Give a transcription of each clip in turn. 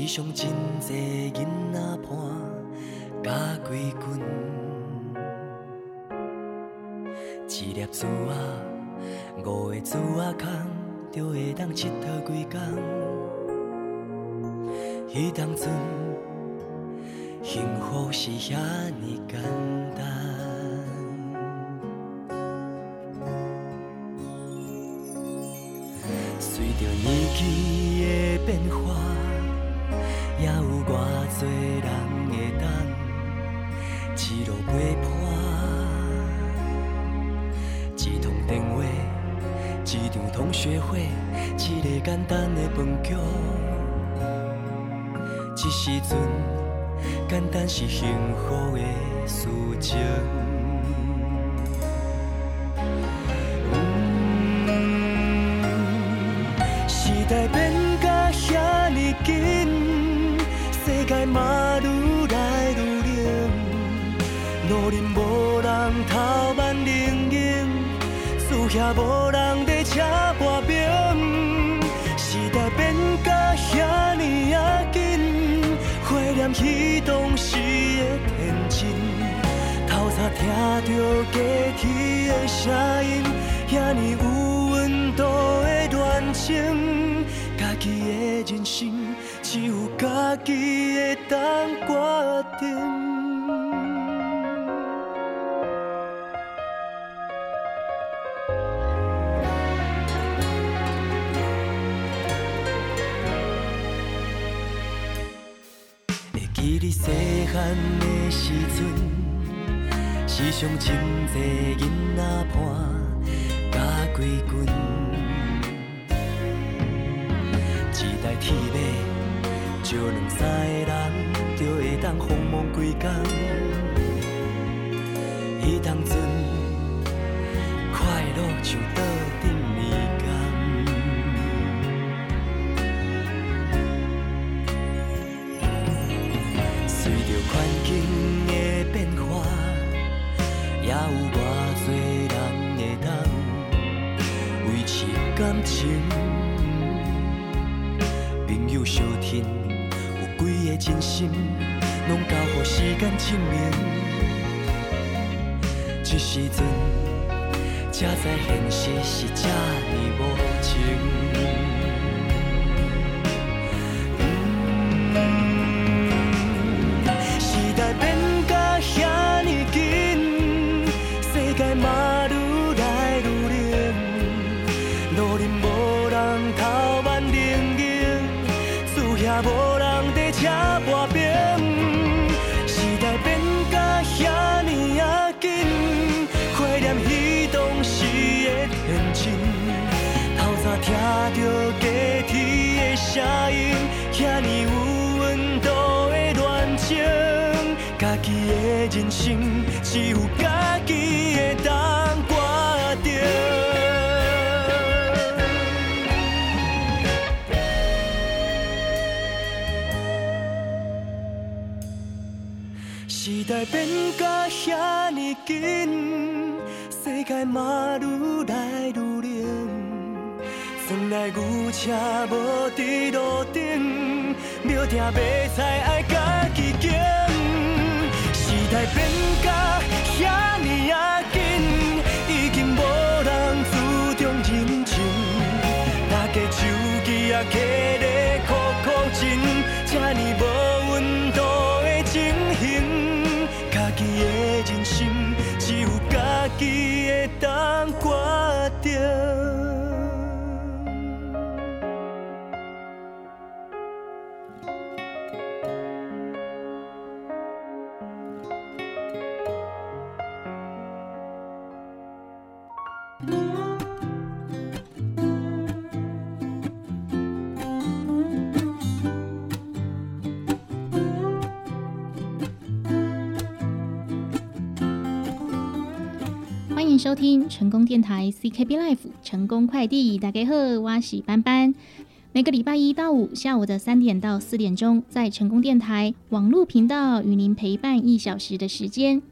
世上真济囡仔伴甲归军，一粒珠啊，五个珠啊空，就会当佚佗几工。迄当阵，幸福是遐尼简单。随着年纪的变化，也有偌多人会当一路陪伴。一通电话，一场同学会，一个简单的饭局，这时阵简单是幸福的事情。遐无人在车跋冰。时代变甲遐尼啊紧，怀念起当时的天真，透早听着家己的声音，遐尼有温度的恋情，家己的人生只有家己会当决定。细汉的时阵，时常真济囡仔伴甲归军，一台铁马，招两三个人，就会当疯忙规工。迄当阵，真心，拢交予时间证明。这时阵，才知现实是这呢无情。天的声音，遐尼有温度的恋情，家己的人生只有家己会当决定。时代变甲遐尼紧，世界嘛愈来愈。从来牛车无伫路顶，庙埕买菜爱家己拣。时代变甲遐尼啊紧，已经无人注重人情。大家手机啊，摕收听成功电台 CKB Life 成功快递，大家好，我是班班。每个礼拜一到五下午的三点到四点钟，在成功电台网络频道与您陪伴一小时的时间。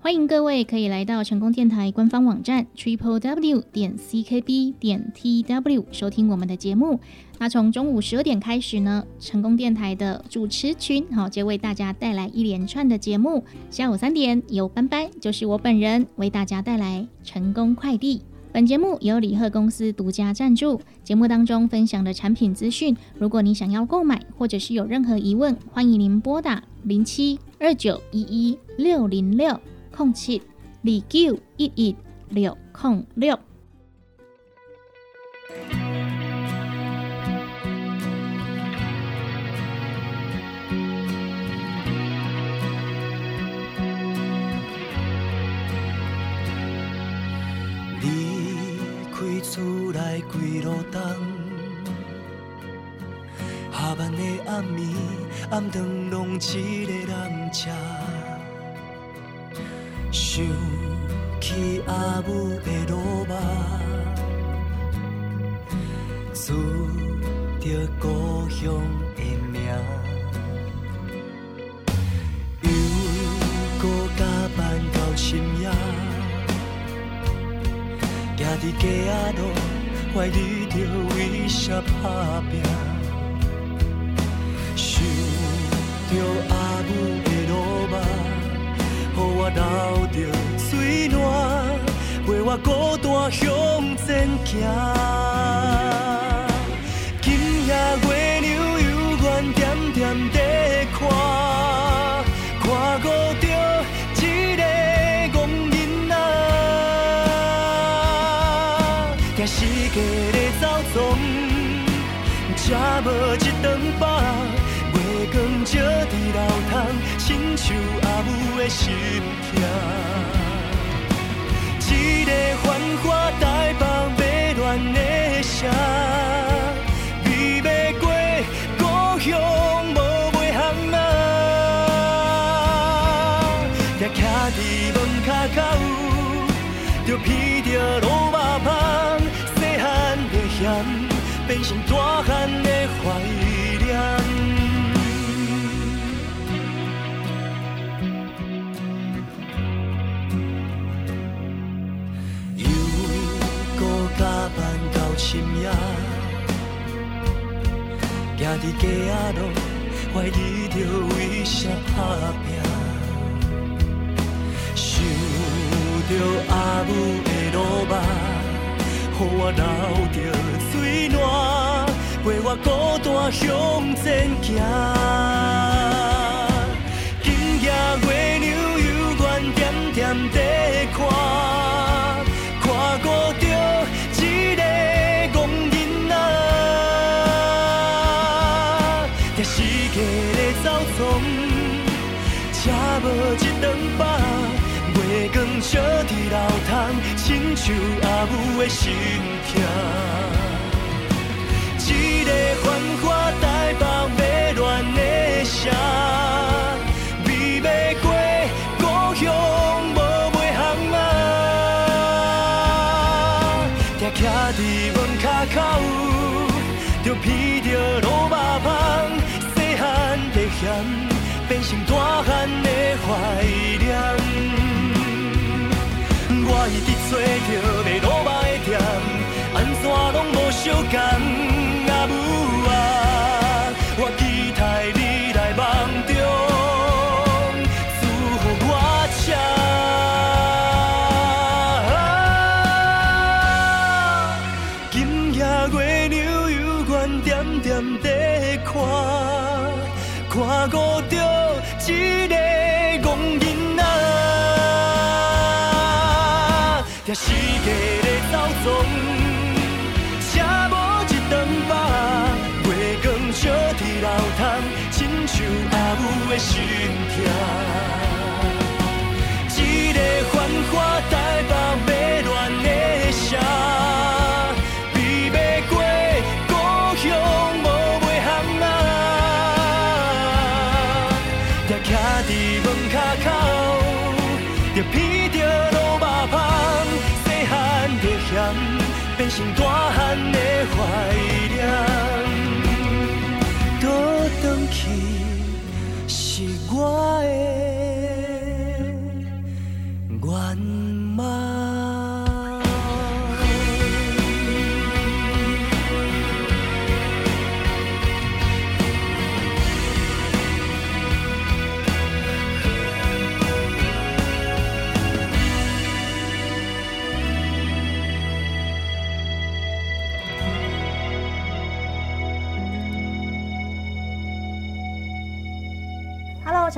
欢迎各位可以来到成功电台官方网站 triple w 点 ckb 点 tw 收听我们的节目。那从中午十二点开始呢，成功电台的主持群好就为大家带来一连串的节目。下午三点有班班，就是我本人为大家带来成功快递。本节目由李贺公司独家赞助。节目当中分享的产品资讯，如果你想要购买或者是有任何疑问，欢迎您拨打零七二九一一六零六。空七二九一一六空六。离开厝内几路灯，下班的暗暝，暗灯拢一个人吃。想起阿母的罗马，思着故乡的名，又搁加班到深夜，行伫街仔路，怀疑着为啥打拼，想着阿母。予我流着水暖，陪我孤单向前行。今夜月亮犹原点点在看，看顾着一个憨囡仔，惊世界在走动，吃无一顿饱。光照伫楼窗，亲像阿母的心痛。一个繁华台北迷乱的城，未捌过故乡无卖行啊。徛徛伫门卡口，就闻着卤肉香，细汉的咸，变成大汉行伫街仔路，怀疑着为啥打拼。想着阿母的路肉，予我流着水暖，陪我孤单向前行。今夜月亮犹原点点在看，无一顿饱，月光照伫楼窗，亲像阿母的心痛。一个繁华台北迷乱的城，未捌过故乡无卖行啊。徛徛伫门卡口，就闻着卤肉香，细汉的咸。变成大汉的怀念。我一直找着卖卤肉的店，安怎拢无相共。阿母的心痛。一个繁华台北迷乱的城。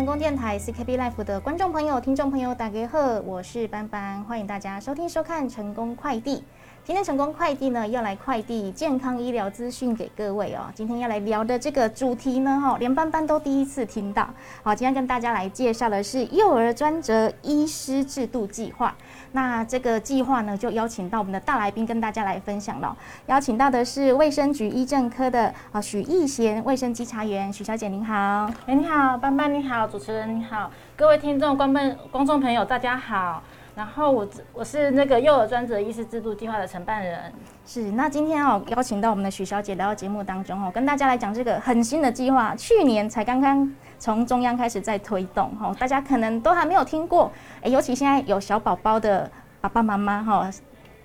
成功电台 CKB Life 的观众朋友、听众朋友，大家好，我是班班，欢迎大家收听收看成功快递。今天成功快递呢要来快递健康医疗资讯给各位哦。今天要来聊的这个主题呢，哈，连班班都第一次听到。好，今天跟大家来介绍的是幼儿专责医师制度计划。那这个计划呢，就邀请到我们的大来宾跟大家来分享了。邀请到的是卫生局医政科的啊许义贤卫生稽查员，许小姐您好。哎，你好，班班你好，主持人你好，各位听众、观众、观众朋友大家好。然后我我是那个幼儿专责医师制度计划的承办人。是，那今天哦邀请到我们的许小姐来到节目当中哦，跟大家来讲这个很新的计划，去年才刚刚从中央开始在推动哦，大家可能都还没有听过，哎，尤其现在有小宝宝的爸爸妈妈哈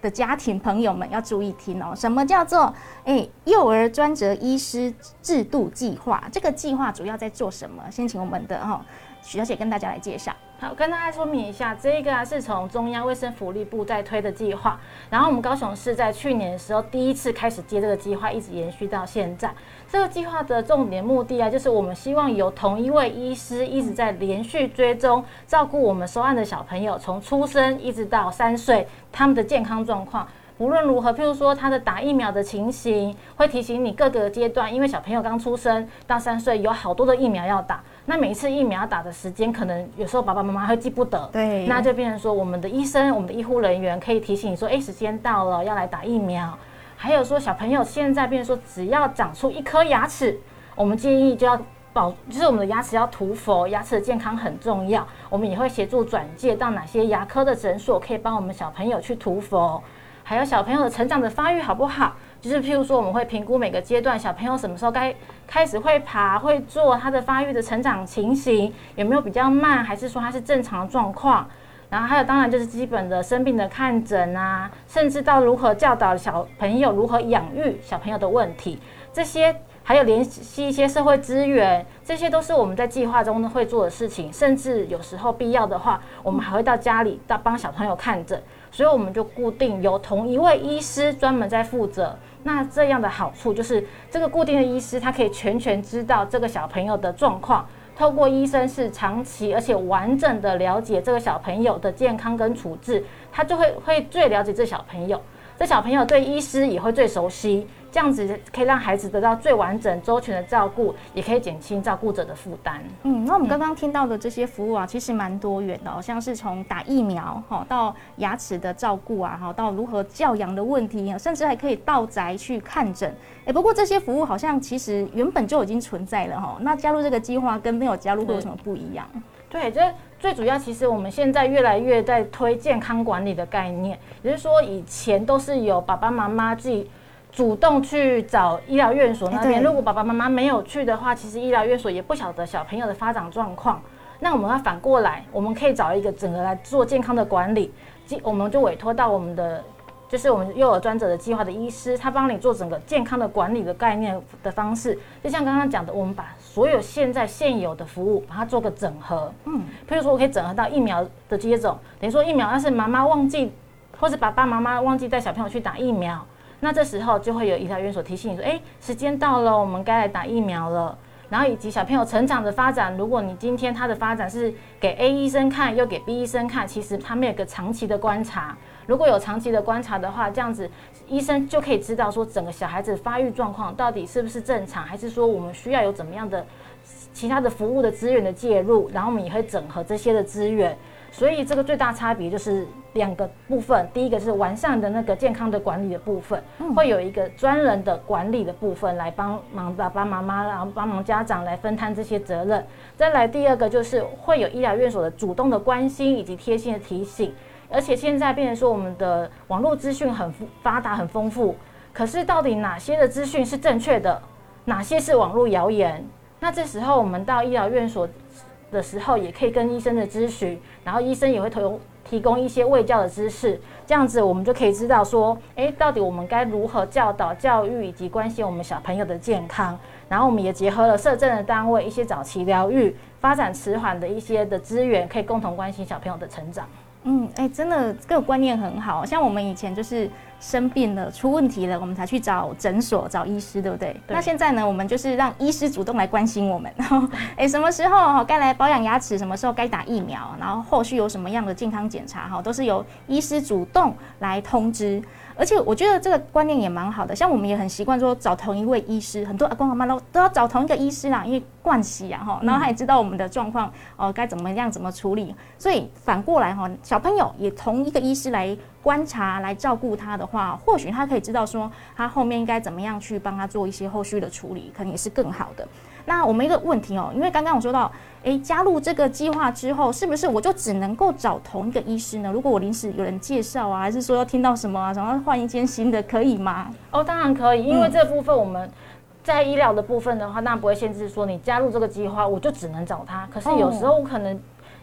的家庭朋友们要注意听哦，什么叫做哎幼儿专责医师制度计划？这个计划主要在做什么？先请我们的哈许小姐跟大家来介绍。好，跟大家说明一下，这个啊是从中央卫生福利部在推的计划，然后我们高雄市在去年的时候第一次开始接这个计划，一直延续到现在。这个计划的重点目的啊，就是我们希望由同一位医师一直在连续追踪照顾我们收案的小朋友，从出生一直到三岁，他们的健康状况。无论如何，譬如说他的打疫苗的情形，会提醒你各个阶段，因为小朋友刚出生到三岁，有好多的疫苗要打。那每一次疫苗打的时间，可能有时候爸爸妈妈会记不得，对，那就变成说，我们的医生、我们的医护人员可以提醒你说，哎，时间到了，要来打疫苗。还有说，小朋友现在变成说，只要长出一颗牙齿，我们建议就要保，就是我们的牙齿要涂氟，牙齿的健康很重要。我们也会协助转介到哪些牙科的诊所，可以帮我们小朋友去涂氟。还有小朋友的成长的发育好不好？就是譬如说，我们会评估每个阶段小朋友什么时候该开始会爬、会坐，他的发育的成长情形有没有比较慢，还是说他是正常的状况？然后还有当然就是基本的生病的看诊啊，甚至到如何教导小朋友如何养育小朋友的问题，这些还有联系一些社会资源，这些都是我们在计划中会做的事情。甚至有时候必要的话，我们还会到家里到帮小朋友看诊，所以我们就固定由同一位医师专门在负责。那这样的好处就是，这个固定的医师他可以全权知道这个小朋友的状况，透过医生是长期而且完整的了解这个小朋友的健康跟处置，他就会会最了解这小朋友，这小朋友对医师也会最熟悉。这样子可以让孩子得到最完整、周全的照顾，也可以减轻照顾者的负担。嗯，那我们刚刚听到的这些服务啊，其实蛮多元的，像是从打疫苗哈，到牙齿的照顾啊，哈，到如何教养的问题，甚至还可以到宅去看诊。哎，不过这些服务好像其实原本就已经存在了哈。那加入这个计划跟没有加入会有什么不一样？对，这最主要其实我们现在越来越在推健康管理的概念，也就是说以前都是有爸爸妈妈自己。主动去找医疗院所那边，如果爸爸妈妈没有去的话，其实医疗院所也不晓得小朋友的发展状况。那我们要反过来，我们可以找一个整个来做健康的管理，我们就委托到我们的，就是我们幼儿专责的计划的医师，他帮你做整个健康的管理的概念的方式。就像刚刚讲的，我们把所有现在现有的服务，把它做个整合。嗯，譬如说我可以整合到疫苗的接种，等于说疫苗要是妈妈忘记，或者爸爸妈妈忘记带小朋友去打疫苗。那这时候就会有医疗院所提醒你说：“哎，时间到了，我们该来打疫苗了。”然后以及小朋友成长的发展，如果你今天他的发展是给 A 医生看，又给 B 医生看，其实他们有个长期的观察。如果有长期的观察的话，这样子医生就可以知道说整个小孩子发育状况到底是不是正常，还是说我们需要有怎么样的其他的服务的资源的介入。然后我们也会整合这些的资源。所以这个最大差别就是两个部分，第一个是完善的那个健康的管理的部分，会有一个专人的管理的部分来帮忙爸爸妈妈，然后帮忙家长来分摊这些责任。再来第二个就是会有医疗院所的主动的关心以及贴心的提醒，而且现在变成说我们的网络资讯很发达很丰富，可是到底哪些的资讯是正确的，哪些是网络谣言？那这时候我们到医疗院所。的时候也可以跟医生的咨询，然后医生也会提供提供一些卫教的知识，这样子我们就可以知道说，哎，到底我们该如何教导、教育以及关心我们小朋友的健康。然后我们也结合了社政的单位一些早期疗愈、发展迟缓的一些的资源，可以共同关心小朋友的成长。嗯，哎，真的这个观念很好，像我们以前就是生病了、出问题了，我们才去找诊所、找医师，对不对？那现在呢，我们就是让医师主动来关心我们，然后，哎，什么时候哈该来保养牙齿，什么时候该打疫苗，然后后续有什么样的健康检查哈，都是由医师主动来通知。而且我觉得这个观念也蛮好的，像我们也很习惯说找同一位医师，很多阿公阿妈都都要找同一个医师啦，因为惯习啊哈，然后他也知道我们的状况哦该怎么样怎么处理，所以反过来哈，小朋友也同一个医师来观察来照顾他的话，或许他可以知道说他后面应该怎么样去帮他做一些后续的处理，可能也是更好的。那我们一个问题哦，因为刚刚我说到。诶，加入这个计划之后，是不是我就只能够找同一个医师呢？如果我临时有人介绍啊，还是说要听到什么啊，想要换一间新的，可以吗？哦，当然可以，因为这部分我们在医疗的部分的话，那不会限制说你加入这个计划，我就只能找他。可是有时候我可能。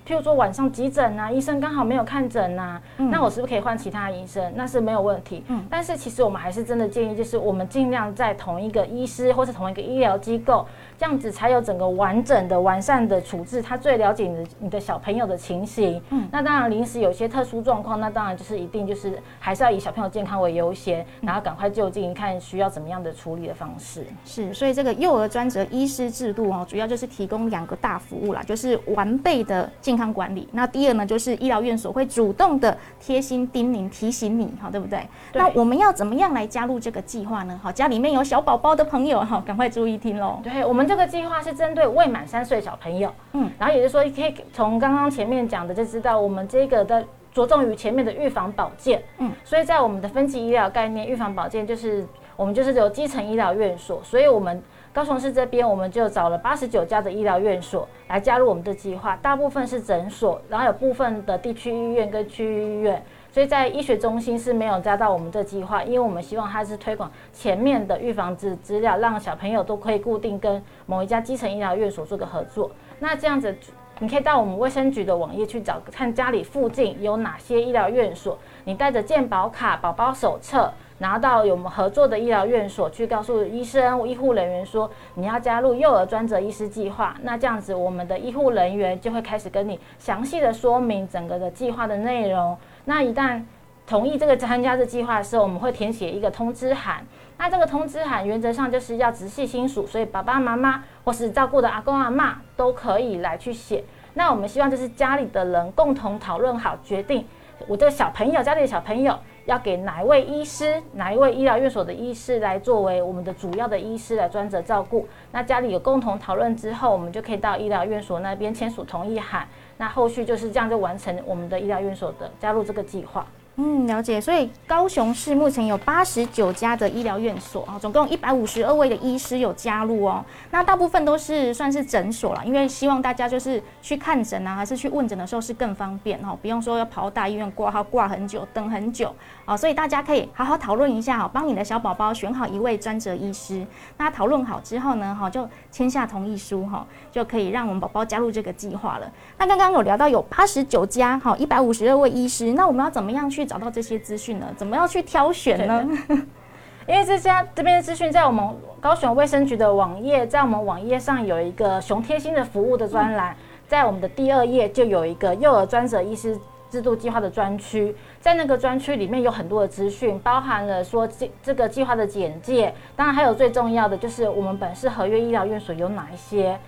譬如说晚上急诊啊，医生刚好没有看诊呐，那我是不是可以换其他医生？那是没有问题。嗯，但是其实我们还是真的建议，就是我们尽量在同一个医师或是同一个医疗机构，这样子才有整个完整的、完善的处置。他最了解你的你的小朋友的情形。嗯，那当然临时有些特殊状况，那当然就是一定就是还是要以小朋友健康为优先，然后赶快就近看需要怎么样的处理的方式。是，所以这个幼儿专责医师制度哦，主要就是提供两个大服务啦，就是完备的。健康管理，那第二呢，就是医疗院所会主动的贴心叮咛提醒你，哈，对不对？那我们要怎么样来加入这个计划呢？好，家里面有小宝宝的朋友，哈，赶快注意听喽。对我们这个计划是针对未满三岁小朋友，嗯，然后也就是说，可以从刚刚前面讲的就知道，我们这个的着重于前面的预防保健，嗯，所以在我们的分级医疗概念，预防保健就是我们就是有基层医疗院所，所以我们。高雄市这边，我们就找了八十九家的医疗院所来加入我们的计划，大部分是诊所，然后有部分的地区医院跟区域医院，所以在医学中心是没有加到我们这计划，因为我们希望它是推广前面的预防资资料，让小朋友都可以固定跟某一家基层医疗院所做个合作。那这样子，你可以到我们卫生局的网页去找，看家里附近有哪些医疗院所，你带着健保卡、宝宝手册。拿到有我们合作的医疗院所去告诉医生、医护人员说你要加入幼儿专责医师计划，那这样子我们的医护人员就会开始跟你详细的说明整个的计划的内容。那一旦同意这个参加这计划的时候，我们会填写一个通知函。那这个通知函原则上就是要直系亲属，所以爸爸妈妈或是照顾的阿公阿妈都可以来去写。那我们希望就是家里的人共同讨论好，决定我的小朋友家里的小朋友。要给哪一位医师，哪一位医疗院所的医师来作为我们的主要的医师来专责照顾。那家里有共同讨论之后，我们就可以到医疗院所那边签署同意函。那后续就是这样就完成我们的医疗院所的加入这个计划。嗯，了解。所以高雄市目前有八十九家的医疗院所啊，总共一百五十二位的医师有加入哦。那大部分都是算是诊所了，因为希望大家就是去看诊啊，还是去问诊的时候是更方便哦，不用说要跑大医院挂号挂很久，等很久啊。所以大家可以好好讨论一下哈，帮你的小宝宝选好一位专责医师。那讨论好之后呢，哈就签下同意书哈，就可以让我们宝宝加入这个计划了。那刚刚有聊到有八十九家哈，一百五十二位医师，那我们要怎么样去？找到这些资讯呢？怎么样去挑选呢？因为这家这边的资讯在我们高雄卫生局的网页，在我们网页上有一个熊贴心的服务的专栏，在我们的第二页就有一个幼儿专责医师制度计划的专区，在那个专区里面有很多的资讯，包含了说这这个计划的简介，当然还有最重要的就是我们本市合约医疗院所有哪一些。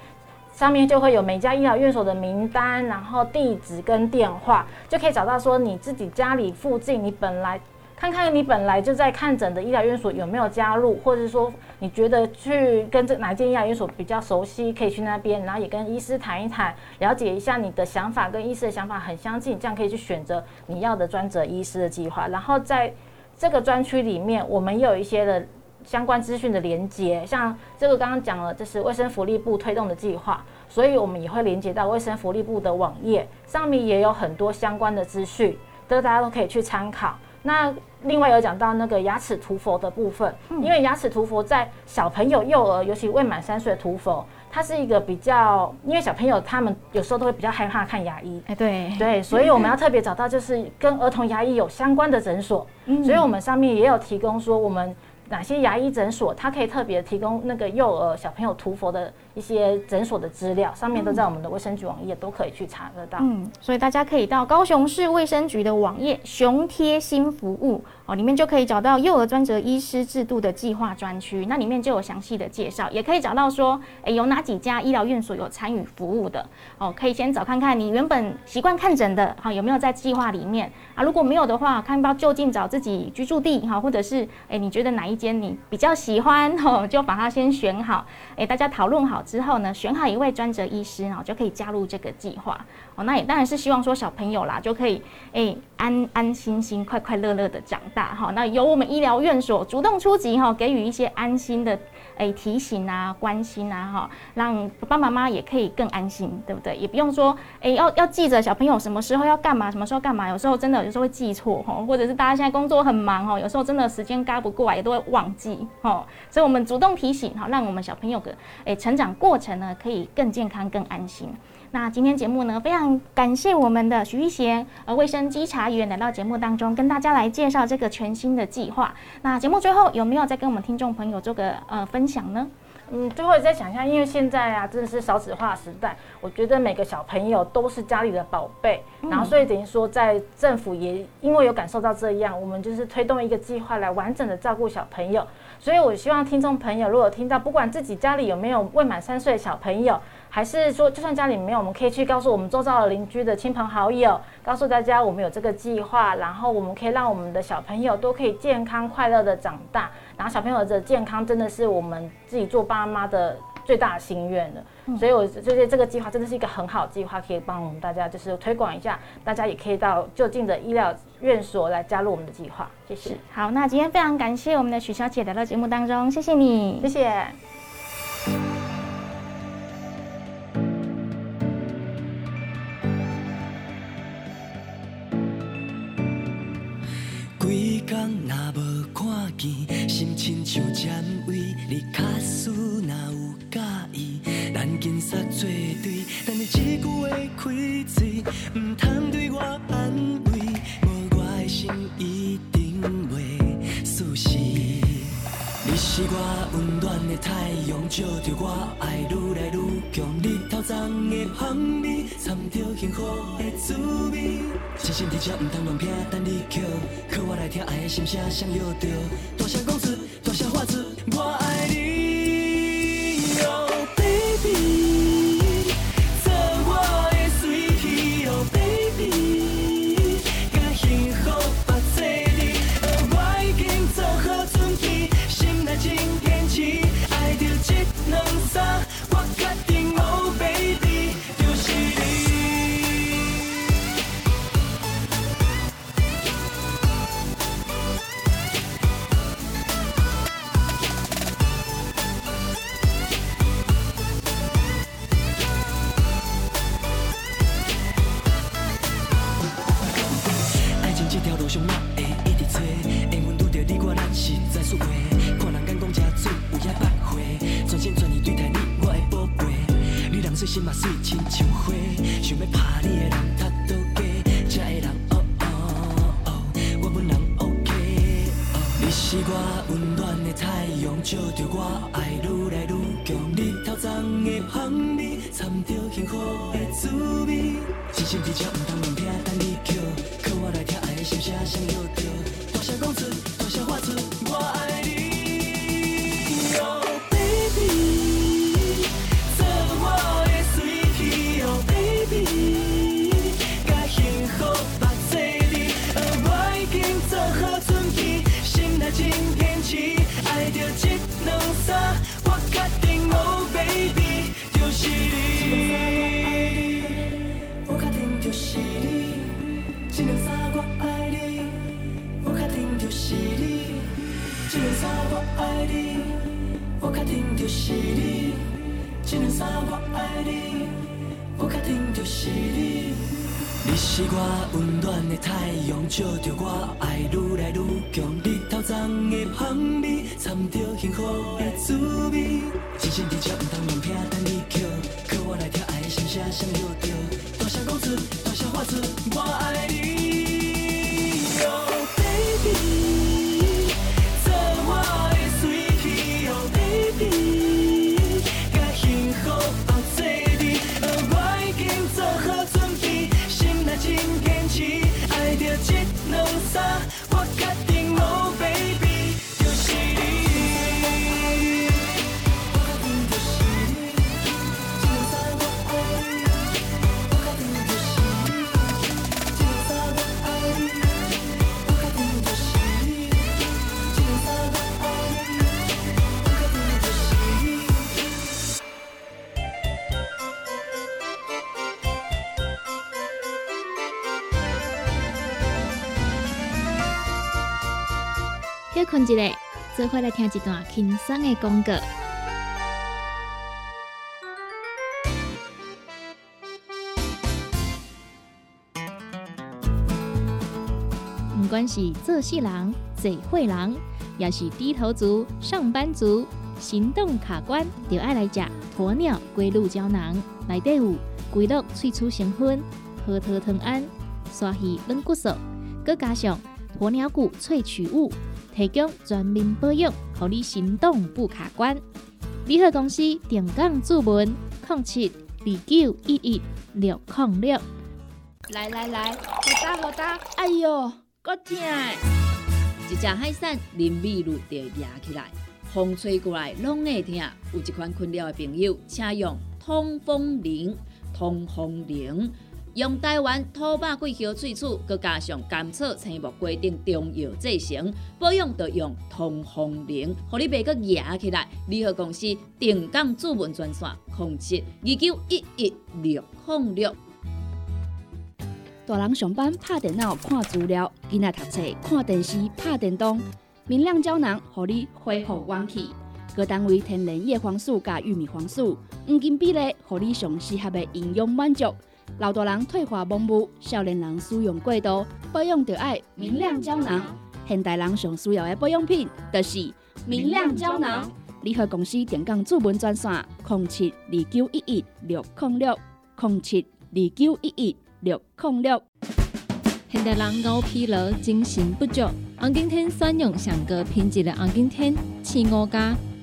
上面就会有每家医疗院所的名单，然后地址跟电话，就可以找到说你自己家里附近，你本来看看你本来就在看诊的医疗院所有没有加入，或者说你觉得去跟这哪间医疗院所比较熟悉，可以去那边，然后也跟医师谈一谈，了解一下你的想法跟医师的想法很相近，这样可以去选择你要的专责医师的计划。然后在这个专区里面，我们有一些的。相关资讯的连接，像这个刚刚讲了，这是卫生福利部推动的计划，所以我们也会连接到卫生福利部的网页，上面也有很多相关的资讯，都大家都可以去参考。那另外有讲到那个牙齿涂氟的部分，因为牙齿涂氟在小朋友、幼儿，尤其未满三岁涂氟。它是一个比较，因为小朋友他们有时候都会比较害怕看牙医，哎，对对，所以我们要特别找到就是跟儿童牙医有相关的诊所，所以我们上面也有提供说我们哪些牙医诊所，它可以特别提供那个幼儿小朋友涂氟的一些诊所的资料，上面都在我们的卫生局网页都可以去查得到。嗯，所以大家可以到高雄市卫生局的网页“熊贴心服务”哦，里面就可以找到幼儿专责医师制度的计划专区，那里面就有详细的介绍，也可以找到说，诶，有哪几家医疗院所有参与服务的哦，可以先找看看你原本习惯看诊的，好有没有在计划里面啊？如果没有的话，看要就近找自己居住地哈，或者是诶，你觉得哪一间你比较喜欢哦，就把它先选好，诶，大家讨论好之后呢，选好一位专责医师，然后就可以加入这个计划哦。那也当然是希望说小朋友啦，就可以诶安安心心、快快乐乐的长大哈。那由我们医疗院所主动出击哈，给予一些安心的诶提醒啊、关心啊哈，让爸爸妈妈也可以更安心，对不对？也不用说诶要要记着小朋友什么时候要干嘛，什么时候干嘛，有时候真的有时候会记错哈，或者是大家现在工作很忙哈，有时候真的时间赶不过来，也都会忘记哈。所以我们主动提醒哈，让我们小朋友的诶成长过程呢，可以更健康、更安心。那今天节目呢，非常感谢我们的徐玉贤呃卫生稽查员来到节目当中，跟大家来介绍这个全新的计划。那节目最后有没有再跟我们听众朋友做个呃分享呢？嗯，最后再想一下，因为现在啊，真的是少子化时代，我觉得每个小朋友都是家里的宝贝，然后所以等于说，在政府也因为有感受到这样，我们就是推动一个计划来完整的照顾小朋友。所以我希望听众朋友，如果听到不管自己家里有没有未满三岁的小朋友，还是说就算家里没有，我们可以去告诉我们周遭的邻居的亲朋好友，告诉大家我们有这个计划，然后我们可以让我们的小朋友都可以健康快乐的长大。然后小朋友的健康真的是我们自己做爸妈的最大的心愿了，所以我觉得这个计划真的是一个很好的计划，可以帮我们大家就是推广一下，大家也可以到就近的医疗院所来加入我们的计划。谢谢。好，那今天非常感谢我们的许小姐来到节目当中，谢谢你，谢谢。几工若无看见，心亲像占位，你卡斯若有介意，咱紧煞做对，但你一句话开嘴，毋通对我安慰，无我的心一定袂舒适。你是我温的太阳，照着我爱愈来愈强。日头光的香味，掺着幸福的滋味。真心伫这唔通乱骗，等你扣，靠我来听爱的心声，想要着。大声讲出，大声喊出，是你，这两三我爱你，我确定就是你。你是我温暖的太阳，照着我爱愈来愈强。日头光的香味，掺着幸福的滋味。真心伫这毋通乱骗，等你扣，靠我来听爱的心声，想要着。大声讲出，大声喊出，我爱你，Oh baby，困一下，做伙来听一段轻松的广告。不管是做事人、嘴会人，也是低头族、上班族，行动卡关，就爱来吃鸵鸟龟鹿胶囊。内底有龟鹿萃取成分，核桃藤胺、刷鱼软骨素，佮加上鸵鸟骨萃取物，提供全面保养，让你行动不卡关。联合公司定岗注文：零七二九一一六零六。来来来，好打好打，哎哟！够痛！一只海扇淋米露就压起来，风吹过来拢会痛。有一款困扰的朋友，请用通风铃。通风铃用台湾土白桂花萃取，佮加上甘草、青木规定中药制成，保养要用通风铃，互你袂佮压起来。联合公司定岗主文专线：控制二九一一六零六。大人上班拍电脑看资料，囡仔读册看电视拍电动。明亮胶囊，互你恢复元气。各单位天然叶黄素加玉米黄素，黄金比例，互你上适合的营养满足。老大人退化盲目，少年人使用过度，保养就要明亮胶囊。现代人上需要的保养品，就是明亮胶囊。联合公司电讲主文专线：零七二九一一六零六零七二九一一。六控六，现代人熬疲劳、精神不足。红景天选用上高品质的红景天青乌加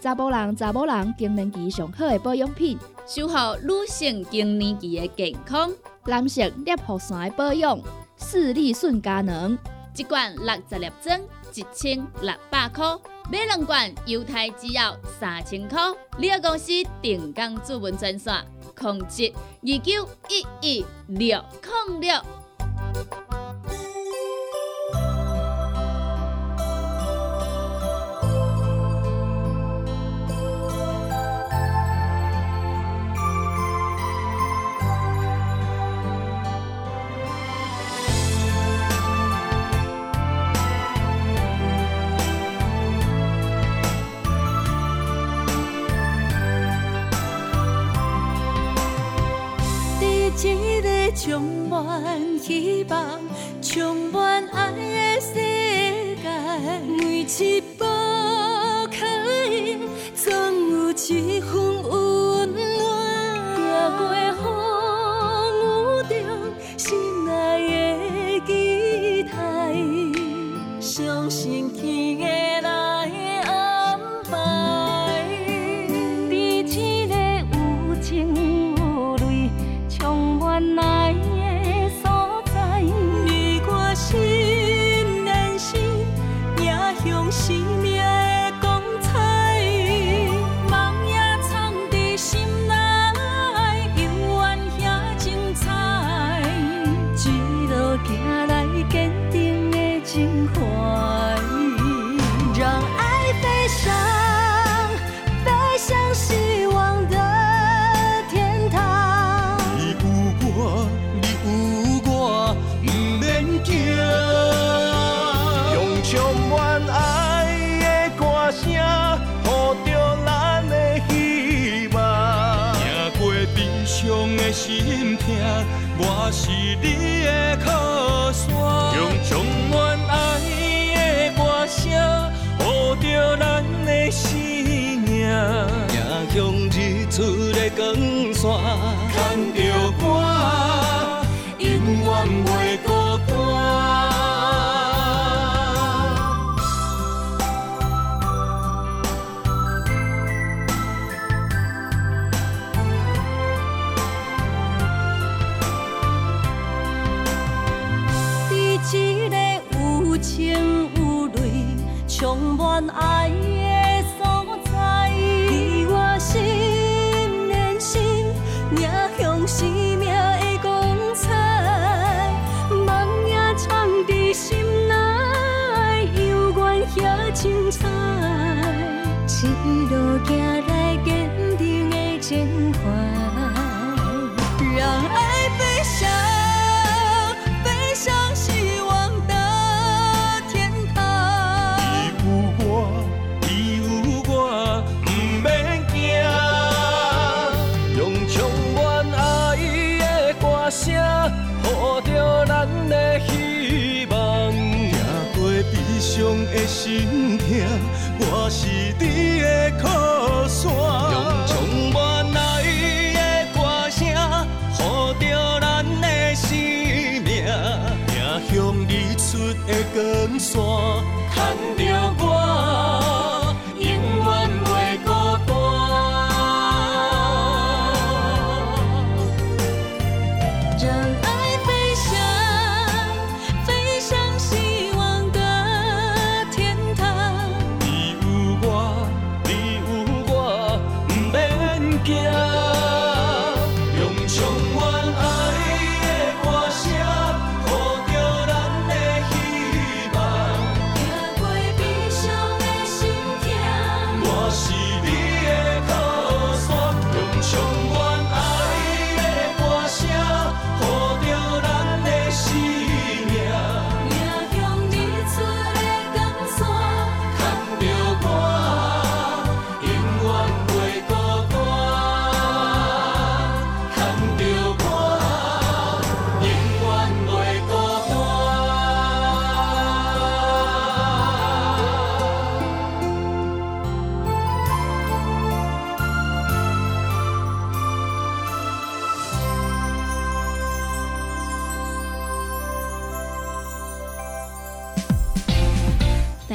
查甫人、查某人更年期上好的保养品，守护女性更年期的健康。男性尿酸的保养，视力顺佳能。一罐六十粒装，一千六百块；买两罐，犹太制药三千块。你个公司定岗主文专线。控制二九一一六零六。充满希望，充满爱的世界，每一步脚印总有一份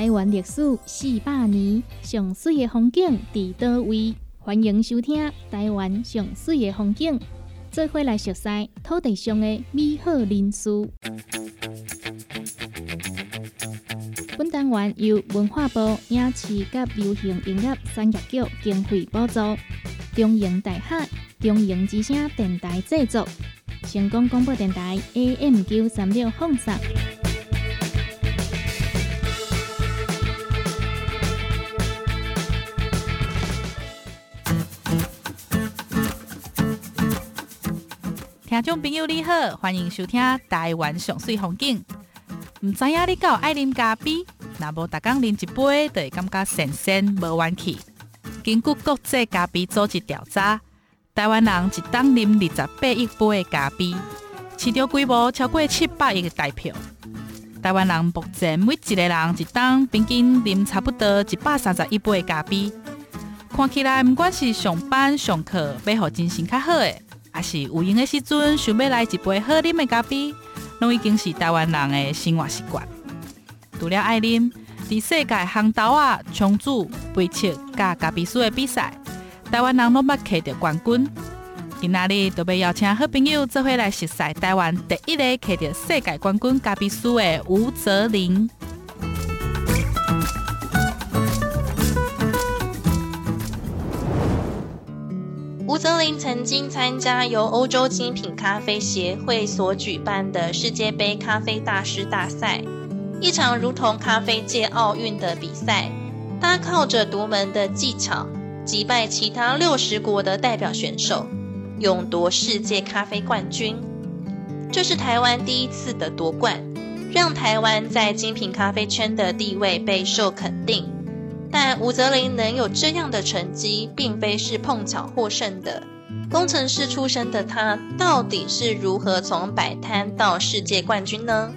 台湾历史四百年，上水的风景伫倒位？欢迎收听《台湾上水的风景》，做伙来熟悉土地上的美好人事。本单元由文化部影视及流行音乐产业局经费补助，中营大学中营之声电台制作，成功广播电台 AM 九三六放送。听众朋友你好，欢迎收听台湾上水风景。毋知影你敢有爱啉咖啡？若无逐工啉一杯，就会感觉神仙无完气。根据国际咖啡组织调查，台湾人一当啉二十八亿杯的咖啡，市场规模超过七百亿的台票。台湾人目前每一个人一当平均啉差不多一百三十一杯的咖啡。看起来，毋管是上班上课要互精神较好的，也是有闲的时阵想要来一杯好啉的咖啡，拢已经是台湾人的生活习惯。除了爱啉，伫世界烘豆啊、冲煮、杯测甲咖啡师的比赛，台湾人拢捌摕到冠军。今仔日就要邀请好朋友做伙来熟悉台湾第一个摕到世界冠军咖啡师的吴泽林。吴泽林曾经参加由欧洲精品咖啡协会所举办的世界杯咖啡大师大赛，一场如同咖啡界奥运的比赛。他靠着独门的技巧，击败其他六十国的代表选手，勇夺世界咖啡冠军。这是台湾第一次的夺冠，让台湾在精品咖啡圈的地位备受肯定。但吴泽林能有这样的成绩，并非是碰巧获胜的。工程师出身的他，到底是如何从摆摊到世界冠军呢？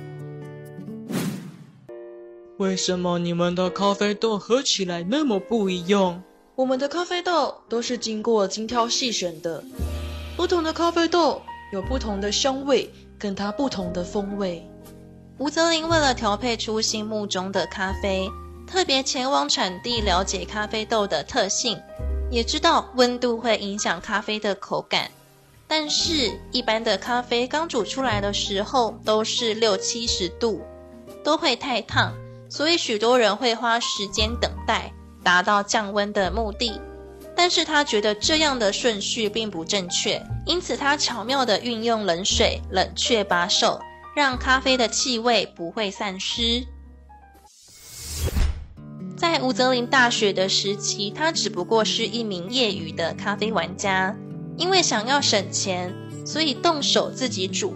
为什么你们的咖啡豆喝起来那么不一样？我们的咖啡豆都是经过精挑细选的，不同的咖啡豆有不同的香味，跟它不同的风味。吴泽林为了调配出心目中的咖啡。特别前往产地了解咖啡豆的特性，也知道温度会影响咖啡的口感。但是，一般的咖啡刚煮出来的时候都是六七十度，都会太烫，所以许多人会花时间等待，达到降温的目的。但是他觉得这样的顺序并不正确，因此他巧妙地运用冷水冷却把手，让咖啡的气味不会散失。在吴泽林大学的时期，他只不过是一名业余的咖啡玩家，因为想要省钱，所以动手自己煮。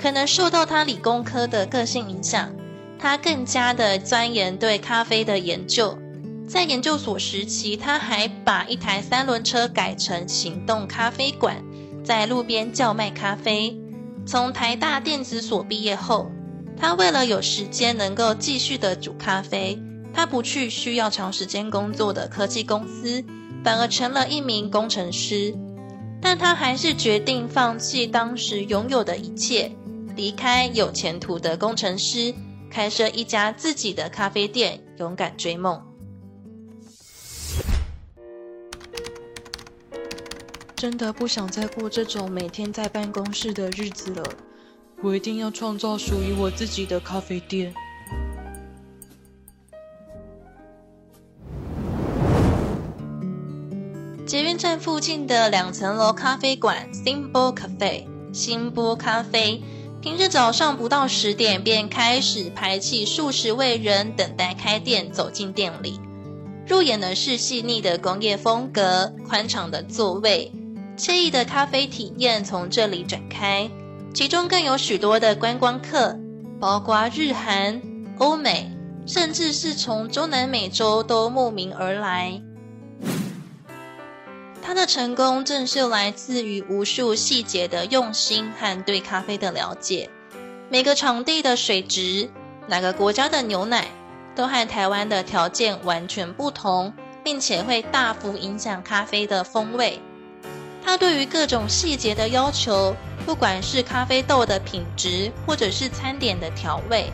可能受到他理工科的个性影响，他更加的钻研对咖啡的研究。在研究所时期，他还把一台三轮车改成行动咖啡馆，在路边叫卖咖啡。从台大电子所毕业后，他为了有时间能够继续的煮咖啡。他不去需要长时间工作的科技公司，反而成了一名工程师。但他还是决定放弃当时拥有的一切，离开有前途的工程师，开设一家自己的咖啡店，勇敢追梦。真的不想再过这种每天在办公室的日子了。我一定要创造属于我自己的咖啡店。捷运站附近的两层楼咖啡馆 Symbol Cafe 新波咖啡，平日早上不到十点便开始排起数十位人等待开店走进店里。入眼的是细腻的工业风格、宽敞的座位、惬意的咖啡体验从这里展开。其中更有许多的观光客，包括日韩、欧美，甚至是从中南美洲都慕名而来。他的成功正是来自于无数细节的用心和对咖啡的了解。每个场地的水质、哪个国家的牛奶，都和台湾的条件完全不同，并且会大幅影响咖啡的风味。他对于各种细节的要求，不管是咖啡豆的品质，或者是餐点的调味，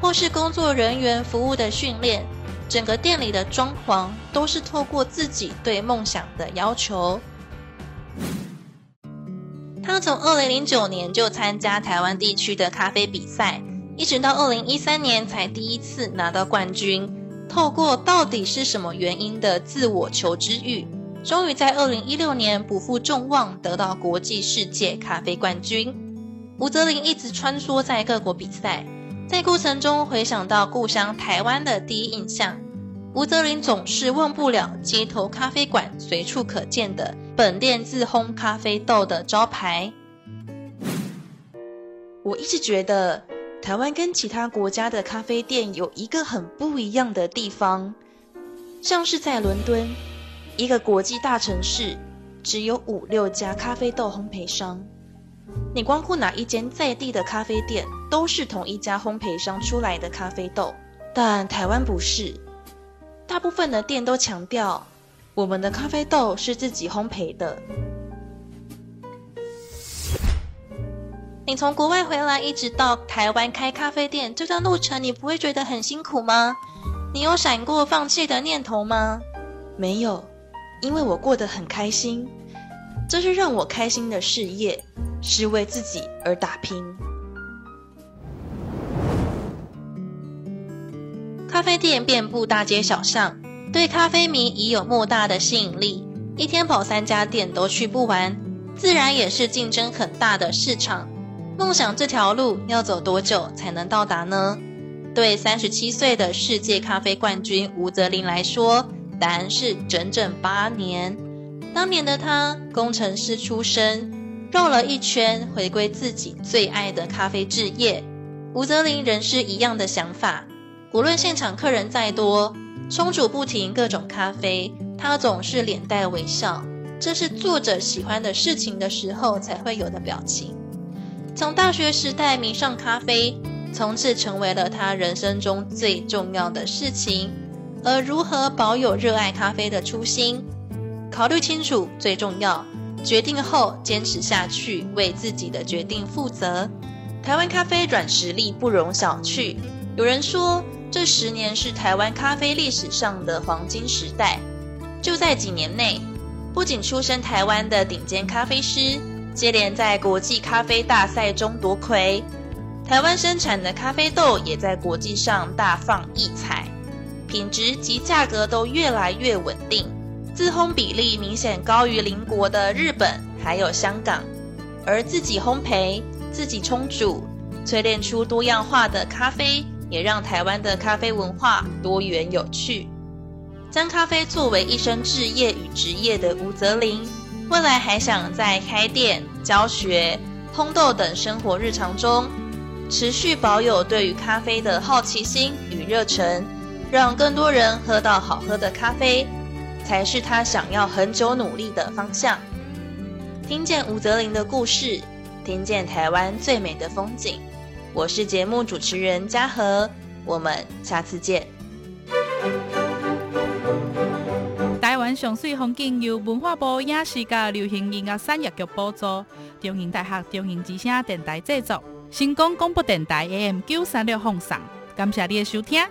或是工作人员服务的训练。整个店里的装潢都是透过自己对梦想的要求。他从二零零九年就参加台湾地区的咖啡比赛，一直到二零一三年才第一次拿到冠军。透过到底是什么原因的自我求知欲，终于在二零一六年不负众望得到国际世界咖啡冠军。吴泽林一直穿梭在各国比赛。在过程中回想到故乡台湾的第一印象，吴泽林总是忘不了街头咖啡馆随处可见的本店自烘咖啡豆的招牌。我一直觉得台湾跟其他国家的咖啡店有一个很不一样的地方，像是在伦敦，一个国际大城市，只有五六家咖啡豆烘焙商。你光顾哪一间在地的咖啡店，都是同一家烘焙商出来的咖啡豆。但台湾不是，大部分的店都强调我们的咖啡豆是自己烘焙的。你从国外回来，一直到台湾开咖啡店，这段路程你不会觉得很辛苦吗？你有闪过放弃的念头吗？没有，因为我过得很开心，这是让我开心的事业。是为自己而打拼。咖啡店遍布大街小巷，对咖啡迷已有莫大的吸引力。一天跑三家店都去不完，自然也是竞争很大的市场。梦想这条路要走多久才能到达呢？对三十七岁的世界咖啡冠军吴泽林来说，答案是整整八年。当年的他，工程师出身。绕了一圈，回归自己最爱的咖啡置业。吴泽林仍是一样的想法，无论现场客人再多，冲煮不停各种咖啡，他总是脸带微笑。这是做着喜欢的事情的时候才会有的表情。从大学时代迷上咖啡，从此成为了他人生中最重要的事情。而如何保有热爱咖啡的初心，考虑清楚最重要。决定后坚持下去，为自己的决定负责。台湾咖啡软实力不容小觑。有人说，这十年是台湾咖啡历史上的黄金时代。就在几年内，不仅出身台湾的顶尖咖啡师，接连在国际咖啡大赛中夺魁，台湾生产的咖啡豆也在国际上大放异彩，品质及价格都越来越稳定。自烘比例明显高于邻国的日本，还有香港，而自己烘焙、自己冲煮，淬炼出多样化的咖啡，也让台湾的咖啡文化多元有趣。将咖啡作为一生志业与职业的吴泽林，未来还想在开店、教学、烘豆等生活日常中，持续保有对于咖啡的好奇心与热忱，让更多人喝到好喝的咖啡，才是他想要很久努力的方向。听见吴泽林的故事，听见台湾最美的风景。我是节目主持人嘉禾，我们下次见。台湾上水风景由文化部影视甲流行音乐产业局补助，中英大学中英之声电台制作，新光广播电台 AM 九三六放送。感谢你的收听。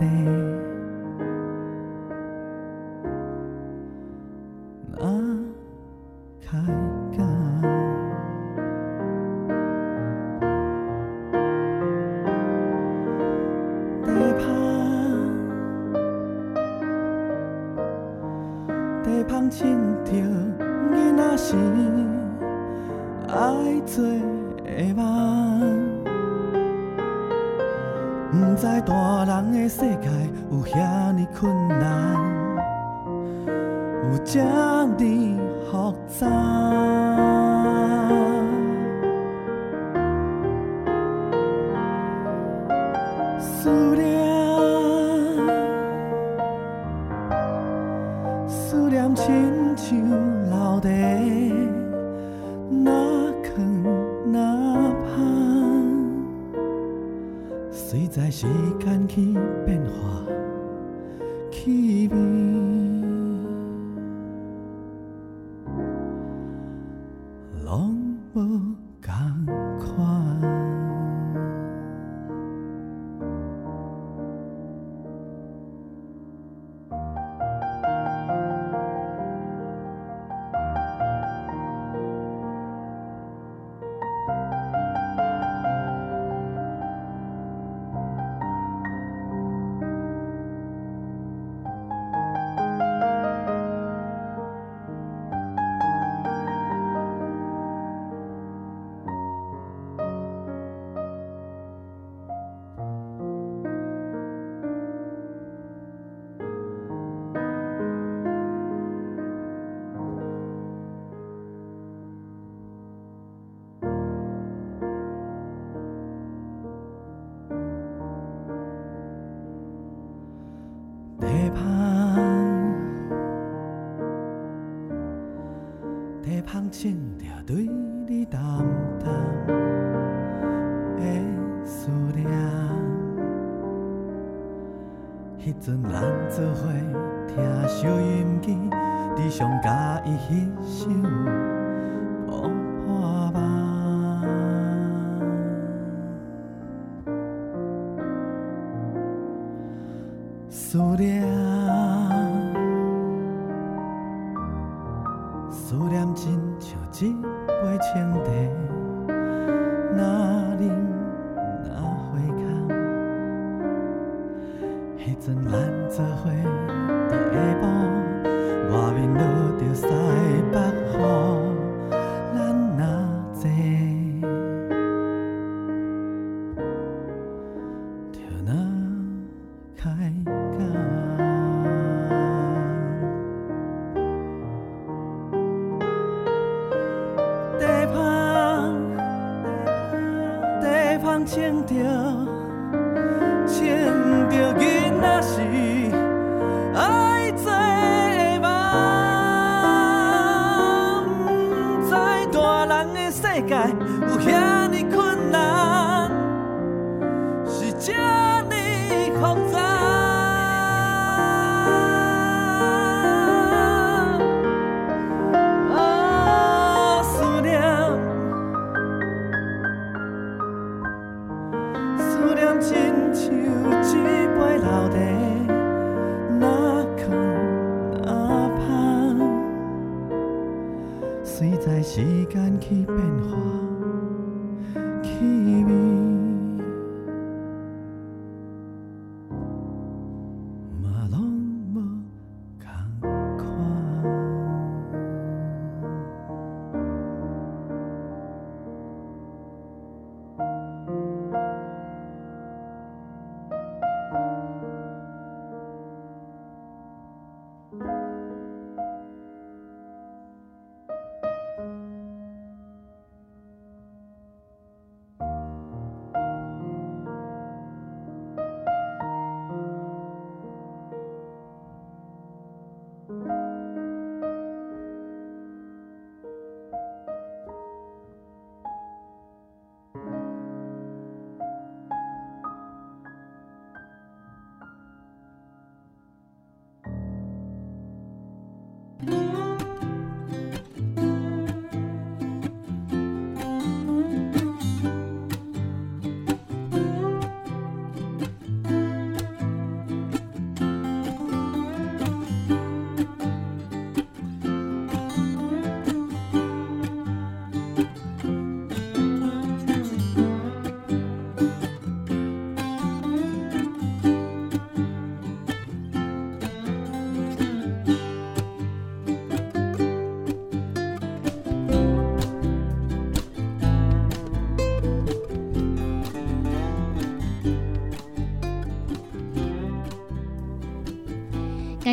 若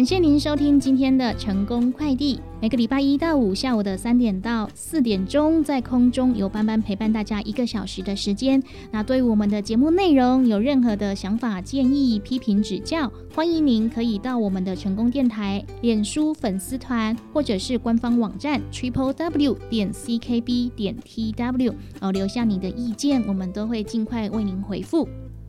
感谢您收听今天的成功快递。每个礼拜一到五下午的三点到四点钟，在空中有班班陪伴大家一个小时的时间。那对于我们的节目内容有任何的想法、建议、批评、指教，欢迎您可以到我们的成功电台脸书粉丝团，或者是官方网站 triple w 点 ckb 点 tw 哦，留下你的意见，我们都会尽快为您回复。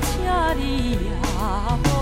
的，妈妈，请你也